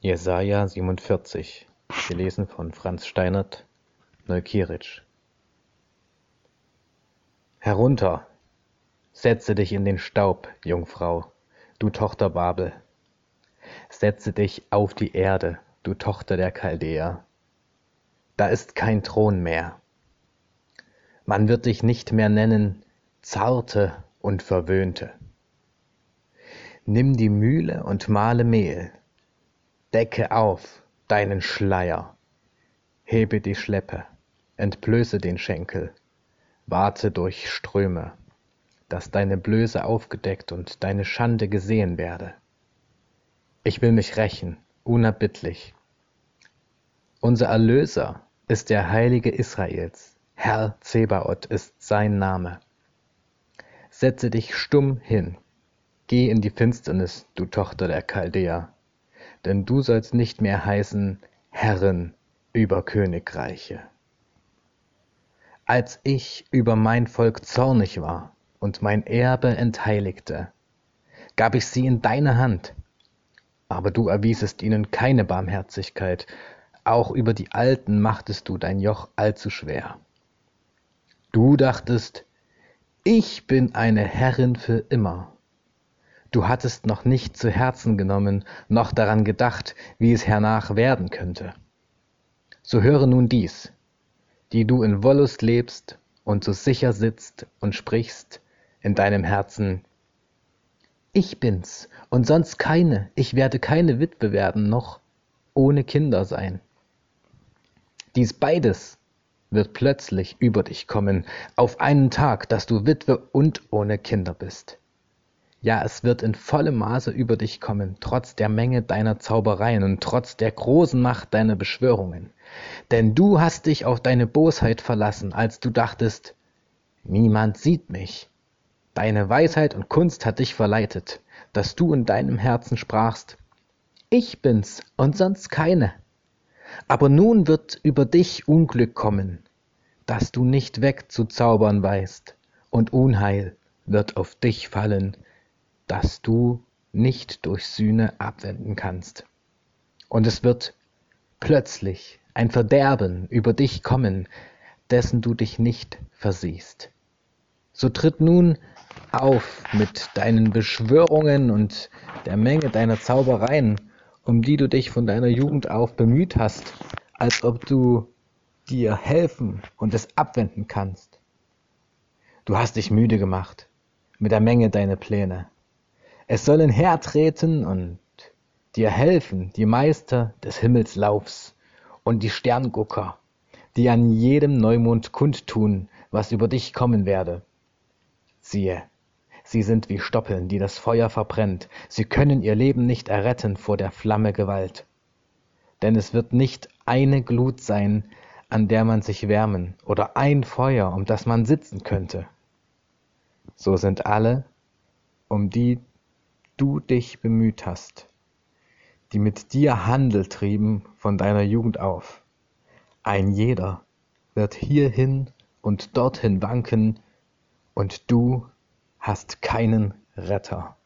Jesaja 47, gelesen von Franz Steinert, Neukieric. Herunter, setze dich in den Staub, Jungfrau, du Tochter Babel. Setze dich auf die Erde, du Tochter der Chaldäer. Da ist kein Thron mehr. Man wird dich nicht mehr nennen Zarte und Verwöhnte. Nimm die Mühle und mahle Mehl, decke auf deinen Schleier, hebe die Schleppe, entblöße den Schenkel, warte durch Ströme, dass deine Blöße aufgedeckt und deine Schande gesehen werde. Ich will mich rächen, unerbittlich. Unser Erlöser ist der Heilige Israels, Herr Zebaoth ist sein Name. Setze dich stumm hin, geh in die Finsternis, du Tochter der Chaldäer, denn du sollst nicht mehr heißen Herrin über Königreiche. Als ich über mein Volk zornig war und mein Erbe entheiligte, gab ich sie in deine Hand, aber du erwiesest ihnen keine Barmherzigkeit, auch über die Alten machtest du dein Joch allzu schwer. Du dachtest, ich bin eine Herrin für immer. Du hattest noch nicht zu Herzen genommen, noch daran gedacht, wie es hernach werden könnte. So höre nun dies, die du in Wollust lebst und so sicher sitzt und sprichst in deinem Herzen, ich bin's und sonst keine, ich werde keine Witwe werden, noch ohne Kinder sein. Dies beides wird plötzlich über dich kommen, auf einen Tag, dass du Witwe und ohne Kinder bist. Ja, es wird in vollem Maße über dich kommen, trotz der Menge deiner Zaubereien und trotz der großen Macht deiner Beschwörungen. Denn du hast dich auf deine Bosheit verlassen, als du dachtest, niemand sieht mich. Deine Weisheit und Kunst hat dich verleitet, dass du in deinem Herzen sprachst, ich bin's und sonst keine. Aber nun wird über dich Unglück kommen, das du nicht wegzuzaubern weißt, und Unheil wird auf dich fallen, das du nicht durch Sühne abwenden kannst. Und es wird plötzlich ein Verderben über dich kommen, dessen du dich nicht versiehst. So tritt nun auf mit deinen Beschwörungen und der Menge deiner Zaubereien um die du dich von deiner Jugend auf bemüht hast, als ob du dir helfen und es abwenden kannst. Du hast dich müde gemacht mit der Menge deiner Pläne. Es sollen hertreten und dir helfen die Meister des Himmelslaufs und die Sterngucker, die an jedem Neumond kundtun, was über dich kommen werde. Siehe, Sie sind wie Stoppeln, die das Feuer verbrennt. Sie können ihr Leben nicht erretten vor der Flamme Gewalt. Denn es wird nicht eine Glut sein, an der man sich wärmen, oder ein Feuer, um das man sitzen könnte. So sind alle, um die du dich bemüht hast, die mit dir Handel trieben von deiner Jugend auf. Ein jeder wird hierhin und dorthin wanken, und du hast keinen Retter.